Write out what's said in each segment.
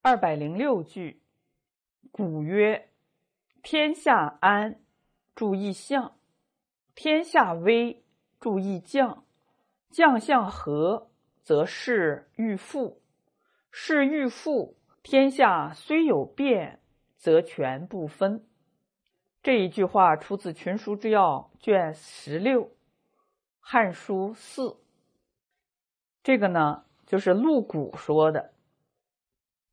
二百零六句，古曰：“天下安，注意相；天下危，注意将。将相和，则事欲复；事欲复，天下虽有变，则全不分。”这一句话出自《群书之要》卷十六，《汉书四》。这个呢，就是陆贾说的。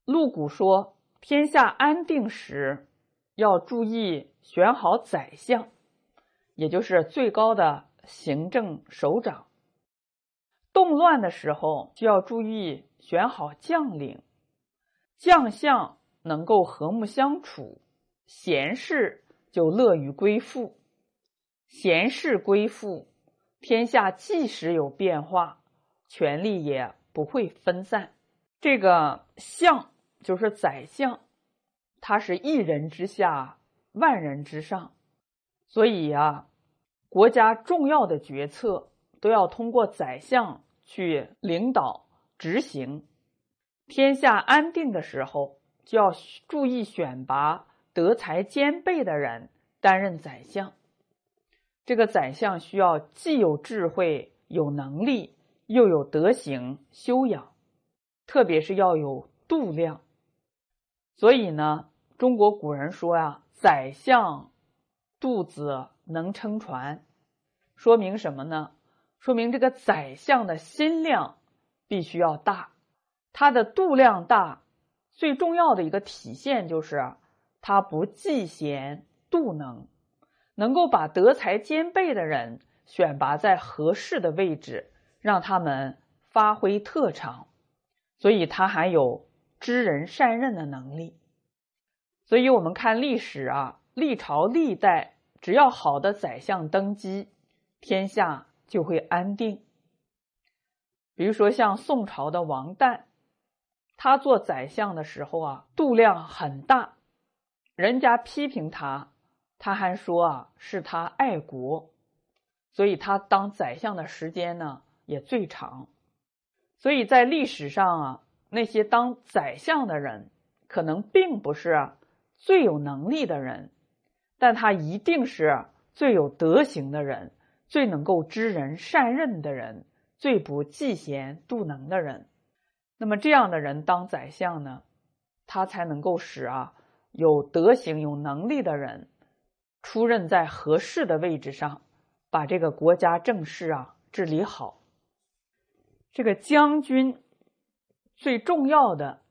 陆贾说：“天下安定时，要注意选好宰相，也就是最高的行政首长；动乱的时候，就要注意选好将领，将相能够和睦相处，贤士。”就乐于归附，贤士归附，天下即使有变化，权力也不会分散。这个相就是宰相，他是一人之下，万人之上，所以啊，国家重要的决策都要通过宰相去领导执行。天下安定的时候，就要注意选拔。德才兼备的人担任宰相，这个宰相需要既有智慧、有能力，又有德行修养，特别是要有度量。所以呢，中国古人说呀：“宰相肚子能撑船”，说明什么呢？说明这个宰相的心量必须要大，他的度量大，最重要的一个体现就是。他不嫉贤妒能，能够把德才兼备的人选拔在合适的位置，让他们发挥特长，所以他还有知人善任的能力。所以我们看历史啊，历朝历代，只要好的宰相登基，天下就会安定。比如说像宋朝的王旦，他做宰相的时候啊，度量很大。人家批评他，他还说啊，是他爱国，所以他当宰相的时间呢也最长。所以在历史上啊，那些当宰相的人，可能并不是最有能力的人，但他一定是最有德行的人，最能够知人善任的人，最不嫉贤妒能的人。那么这样的人当宰相呢，他才能够使啊。有德行、有能力的人出任在合适的位置上，把这个国家政事啊治理好。这个将军最重要的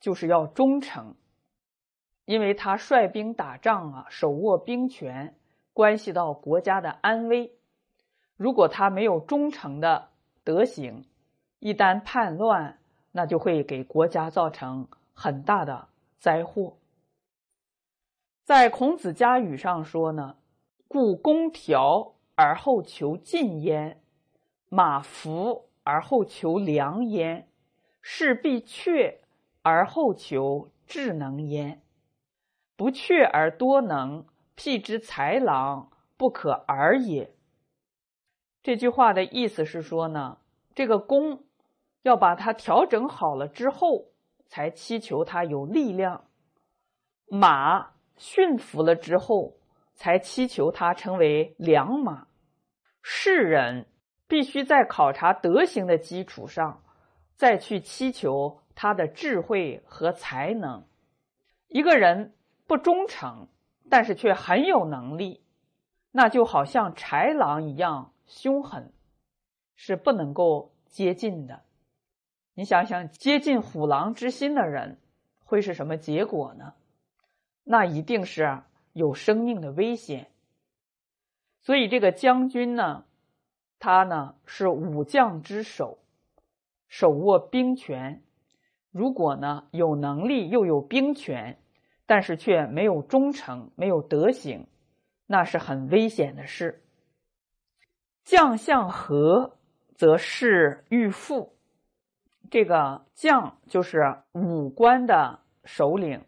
就是要忠诚，因为他率兵打仗啊，手握兵权，关系到国家的安危。如果他没有忠诚的德行，一旦叛乱，那就会给国家造成很大的灾祸。在孔子家语上说呢，故公调而后求进焉，马服而后求良焉，士必却而后求智能焉。不却而多能，辟之才郎，不可而也。这句话的意思是说呢，这个弓要把它调整好了之后，才祈求它有力量，马。驯服了之后，才祈求它成为良马。世人必须在考察德行的基础上，再去祈求他的智慧和才能。一个人不忠诚，但是却很有能力，那就好像豺狼一样凶狠，是不能够接近的。你想想，接近虎狼之心的人，会是什么结果呢？那一定是有生命的危险，所以这个将军呢，他呢是武将之首，手握兵权。如果呢有能力又有兵权，但是却没有忠诚、没有德行，那是很危险的事。将相和，则是欲复。这个将就是武官的首领。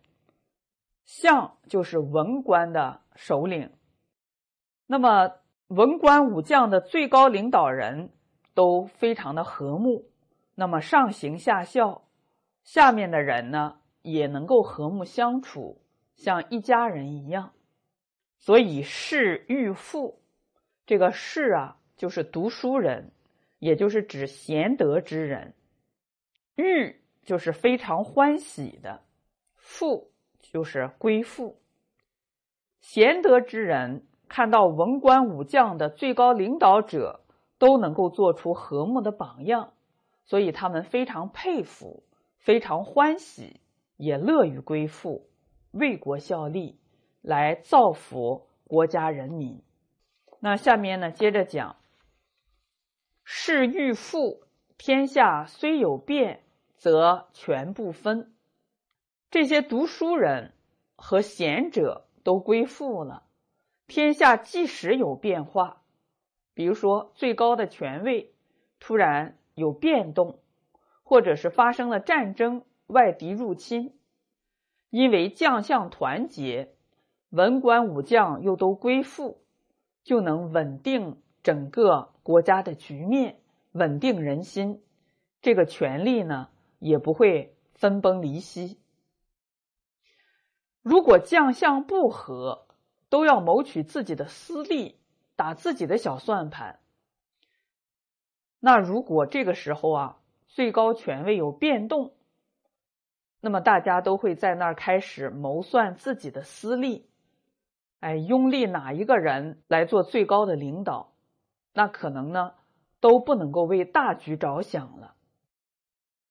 相就是文官的首领，那么文官武将的最高领导人都非常的和睦，那么上行下效，下面的人呢也能够和睦相处，像一家人一样。所以士欲富，这个士啊，就是读书人，也就是指贤德之人。欲就是非常欢喜的，富就是归附。贤德之人看到文官武将的最高领导者都能够做出和睦的榜样，所以他们非常佩服，非常欢喜，也乐于归附，为国效力，来造福国家人民。那下面呢，接着讲：士欲富，天下虽有变。则全不分，这些读书人和贤者都归附了。天下即使有变化，比如说最高的权位突然有变动，或者是发生了战争、外敌入侵，因为将相团结，文官武将又都归附，就能稳定整个国家的局面，稳定人心。这个权力呢？也不会分崩离析。如果将相不和，都要谋取自己的私利，打自己的小算盘，那如果这个时候啊，最高权位有变动，那么大家都会在那儿开始谋算自己的私利，哎，拥立哪一个人来做最高的领导，那可能呢都不能够为大局着想了。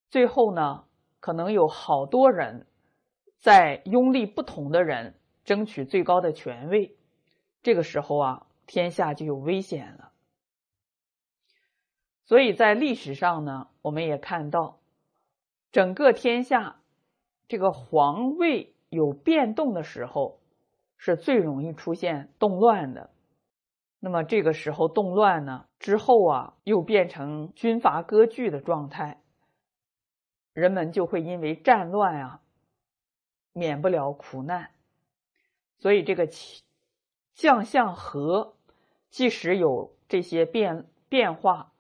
最后呢，可能有好多人在拥立不同的人，争取最高的权位。这个时候啊，天下就有危险了。所以在历史上呢，我们也看到，整个天下这个皇位有变动的时候，是最容易出现动乱的。那么这个时候动乱呢，之后啊，又变成军阀割据的状态。人们就会因为战乱啊，免不了苦难，所以这个将相和，即使有这些变变化，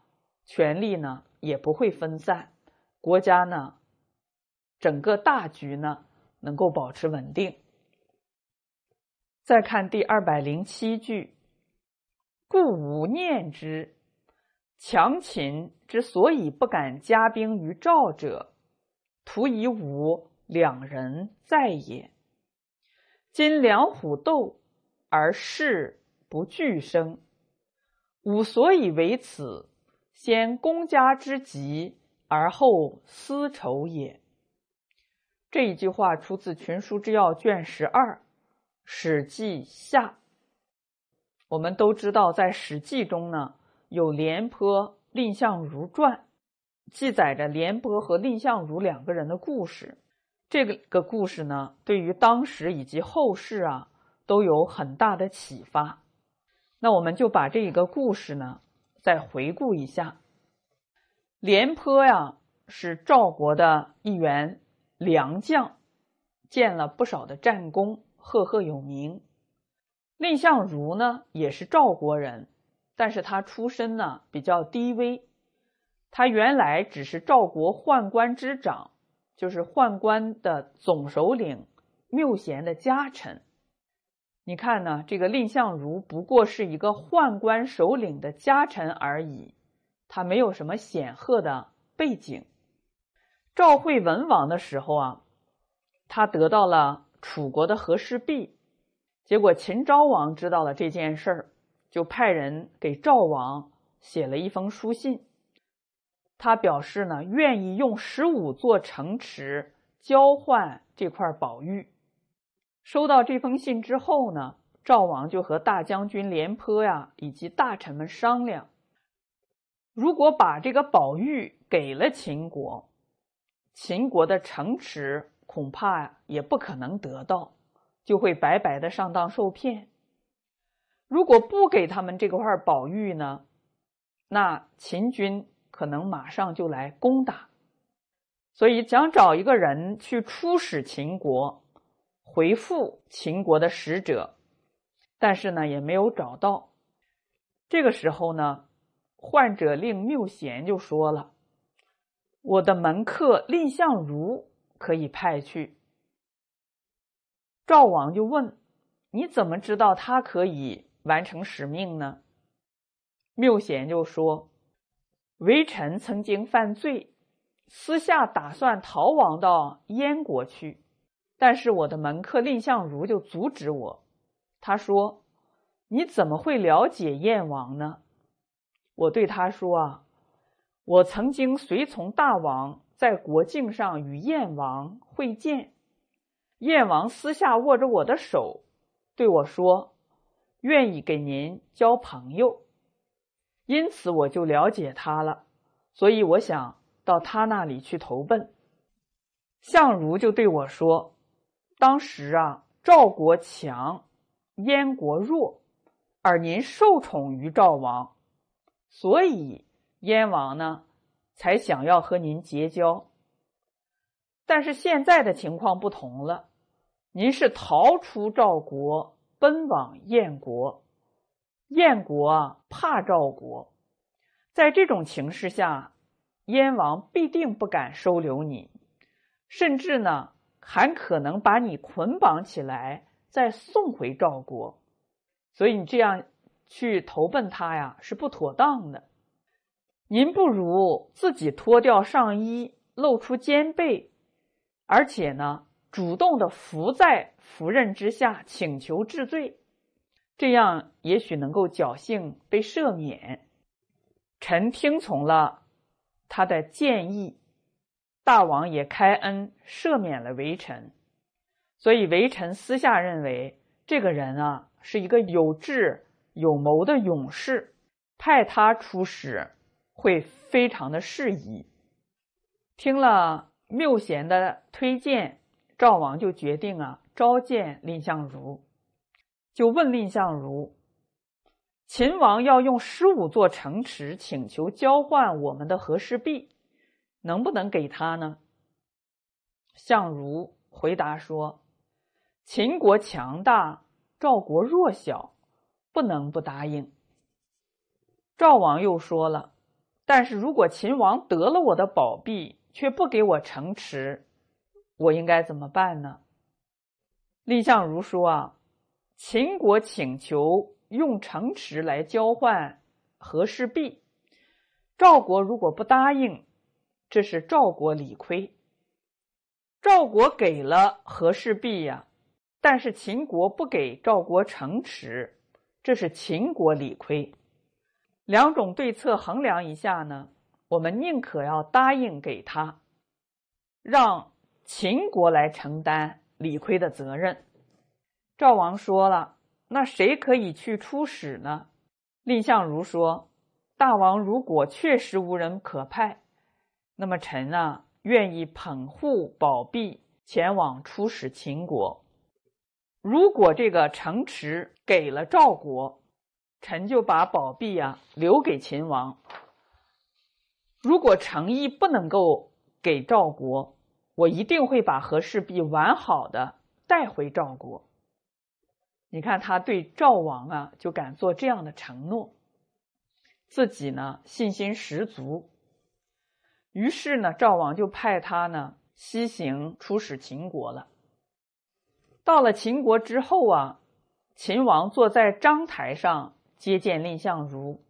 权力呢也不会分散，国家呢整个大局呢能够保持稳定。再看第二百零七句，故吾念之，强秦之所以不敢加兵于赵者。徒以吾两人在也。今两虎斗，而士不俱生。吾所以为此，先公家之急，而后私仇也。这一句话出自《群书之要》卷十二，《史记下》。我们都知道，在《史记》中呢，有廉颇、蔺相如传。记载着廉颇和蔺相如两个人的故事。这个个故事呢，对于当时以及后世啊，都有很大的启发。那我们就把这一个故事呢，再回顾一下。廉颇呀，是赵国的一员良将，建了不少的战功，赫赫有名。蔺相如呢，也是赵国人，但是他出身呢比较低微。他原来只是赵国宦官之长，就是宦官的总首领缪贤的家臣。你看呢，这个蔺相如不过是一个宦官首领的家臣而已，他没有什么显赫的背景。赵惠文王的时候啊，他得到了楚国的和氏璧，结果秦昭王知道了这件事儿，就派人给赵王写了一封书信。他表示呢，愿意用十五座城池交换这块宝玉。收到这封信之后呢，赵王就和大将军廉颇呀以及大臣们商量，如果把这个宝玉给了秦国，秦国的城池恐怕也不可能得到，就会白白的上当受骗。如果不给他们这块宝玉呢，那秦军。可能马上就来攻打，所以想找一个人去出使秦国，回复秦国的使者，但是呢也没有找到。这个时候呢，患者令缪贤就说了：“我的门客蔺相如可以派去，赵王就问：“你怎么知道他可以完成使命呢？”缪贤就说：“微臣曾经犯罪，私下打算逃亡到燕国去，但是我的门客蔺相如就阻止我。他说：‘你怎么会了解燕王呢？’我对他说：‘啊，我曾经随从大王在国境上与燕王会见。’”燕王私下握着我的手，对我说：“愿意给您交朋友。”因此我就了解他了，所以我想到他那里去投奔。相如就对我说：“当时啊，赵国强，燕国弱，而您受宠于赵王，所以燕王呢才想要和您结交。”但是现在的情况不同了，您是逃出赵国，奔往燕国，燕国啊怕赵国，在这种情势下，燕王必定不敢收留你，甚至呢还可能把你捆绑起来再送回赵国，所以你这样去投奔他呀是不妥当的。您不如自己脱掉上衣，露出肩背。而且呢，主动的伏在夫人之下，请求治罪，这样也许能够侥幸被赦免。臣听从了他的建议，大王也开恩赦免了微臣。所以微臣私下认为，这个人啊是一个有智有谋的勇士，派他出使会非常的适宜。听了。缪贤的推荐，赵王就决定啊召见蔺相如，就问蔺相如：“秦王要用十五座城池请求交换我们的和氏璧，能不能给他呢？”相如回答说：“秦国强大，赵国弱小，不能不答应。”赵王又说了：“但是如果秦王得了我的宝璧，”却不给我城池，我应该怎么办呢？蔺相如说：“啊，秦国请求用城池来交换和氏璧，赵国如果不答应，这是赵国理亏。赵国给了和氏璧呀，但是秦国不给赵国城池，这是秦国理亏。两种对策衡量一下呢？”我们宁可要答应给他，让秦国来承担理亏的责任。赵王说了：“那谁可以去出使呢？”蔺相如说：“大王如果确实无人可派，那么臣啊愿意捧护宝璧前往出使秦国。如果这个城池给了赵国，臣就把宝璧啊留给秦王。”如果诚意不能够给赵国，我一定会把和氏璧完好的带回赵国。你看他对赵王啊，就敢做这样的承诺，自己呢信心十足。于是呢，赵王就派他呢西行出使秦国了。到了秦国之后啊，秦王坐在章台上接见蔺相如，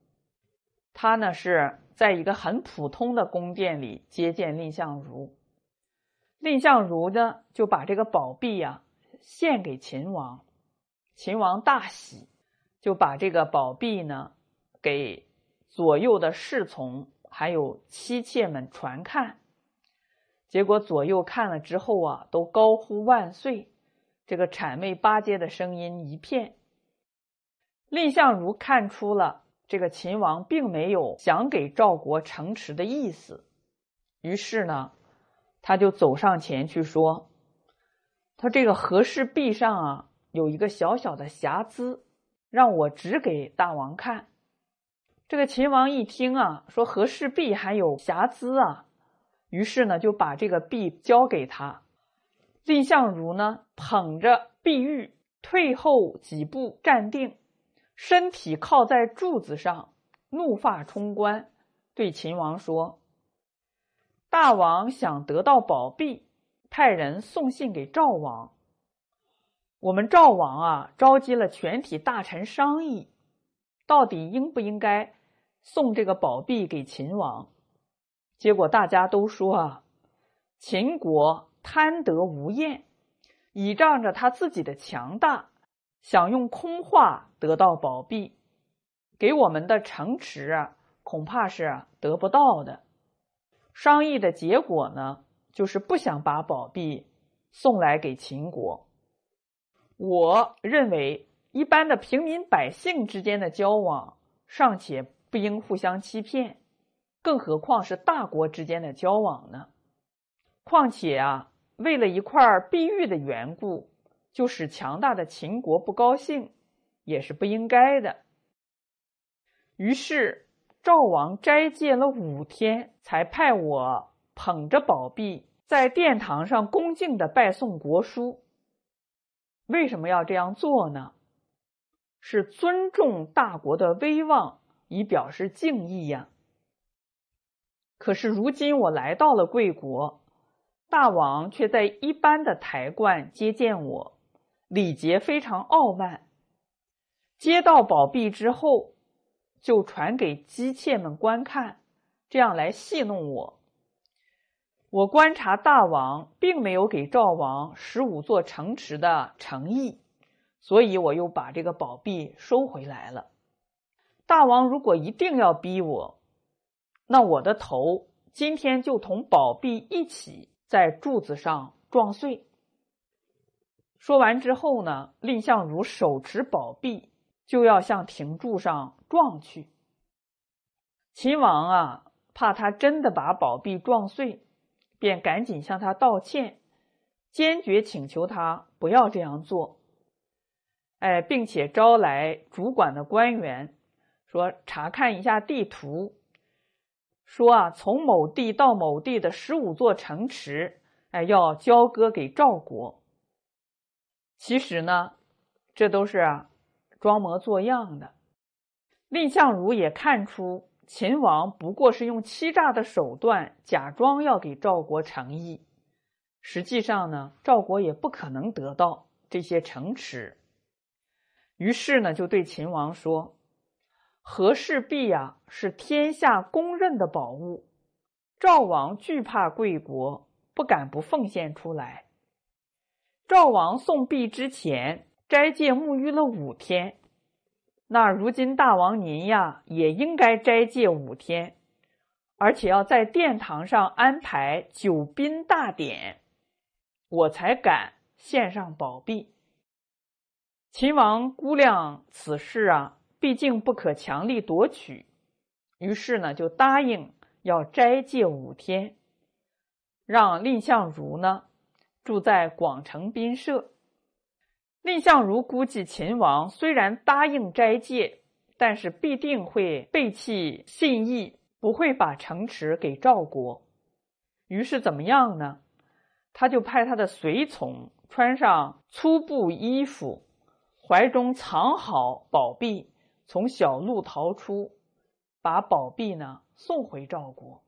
他呢是。在一个很普通的宫殿里接见蔺相如，蔺相如呢就把这个宝璧呀献给秦王，秦王大喜，就把这个宝璧呢给左右的侍从还有妻妾们传看，结果左右看了之后啊都高呼万岁，这个谄媚巴结的声音一片。蔺相如看出了。这个秦王并没有想给赵国城池的意思，于是呢，他就走上前去说：“他这个和氏璧上啊有一个小小的瑕疵，让我指给大王看。”这个秦王一听啊，说和氏璧还有瑕疵啊，于是呢就把这个璧交给他。蔺相如呢捧着碧玉退后几步，站定。身体靠在柱子上，怒发冲冠，对秦王说：“大王想得到宝璧，派人送信给赵王。我们赵王啊，召集了全体大臣商议，到底应不应该送这个宝璧给秦王？结果大家都说啊，秦国贪得无厌，倚仗着他自己的强大，想用空话得到宝璧，给我们的城池啊，恐怕是得不到的。商议的结果呢，就是不想把宝璧送来给秦国。我认为，一般的平民百姓之间的交往尚且不应互相欺骗，更何况是大国之间的交往呢？况且啊，为了一块碧玉的缘故，就使强大的秦国不高兴，也是不应该的。于是赵王斋戒了五天，才派我捧着宝璧，在殿堂上恭敬的拜送国书。为什么要这样做呢？是尊重大国的威望，以表示敬意呀。可是如今我来到了贵国，大王却在一般的台观接见我，礼节非常傲慢。接到宝璧之后，就传给姬妾们观看，这样来戏弄我。我观察大王并没有给赵王十五座城池的诚意，所以我又把这个宝璧收回来了。大王如果一定要逼我，那我的头今天就同宝璧一起在柱子上撞碎。说完之后呢，蔺相如手持宝璧就要向亭柱上撞去。秦王啊，怕他真的把宝璧撞碎。便赶紧向他道歉，坚决请求他不要这样做。哎，并且招来主管的官员，说查看一下地图，说啊，从某地到某地的十五座城池，哎，要交割给赵国。其实呢，这都是装模作样的。蔺相如也看出。秦王不过是用欺诈的手段，假装要给赵国诚意，实际上呢，赵国也不可能得到这些城池。于是呢，就对秦王说：“和氏璧呀，是天下公认的宝物，赵王惧怕贵国，不敢不奉献出来。赵王送璧之前，斋戒沐浴了五天。”那如今大王您呀，也应该斋戒五天，而且要在殿堂上安排九宾大典，我才敢献上宝璧。秦王估量此事啊，毕竟不可强力夺取，于是呢，就答应要斋戒五天，让蔺相如呢住在广城宾舍。蔺相如估计，秦王虽然答应斋戒，但是必定会背弃信义，不会把城池给赵国。于是怎么样呢？他就派他的随从穿上粗布衣服，怀中藏好宝璧，从小路逃出，把宝璧呢送回赵国。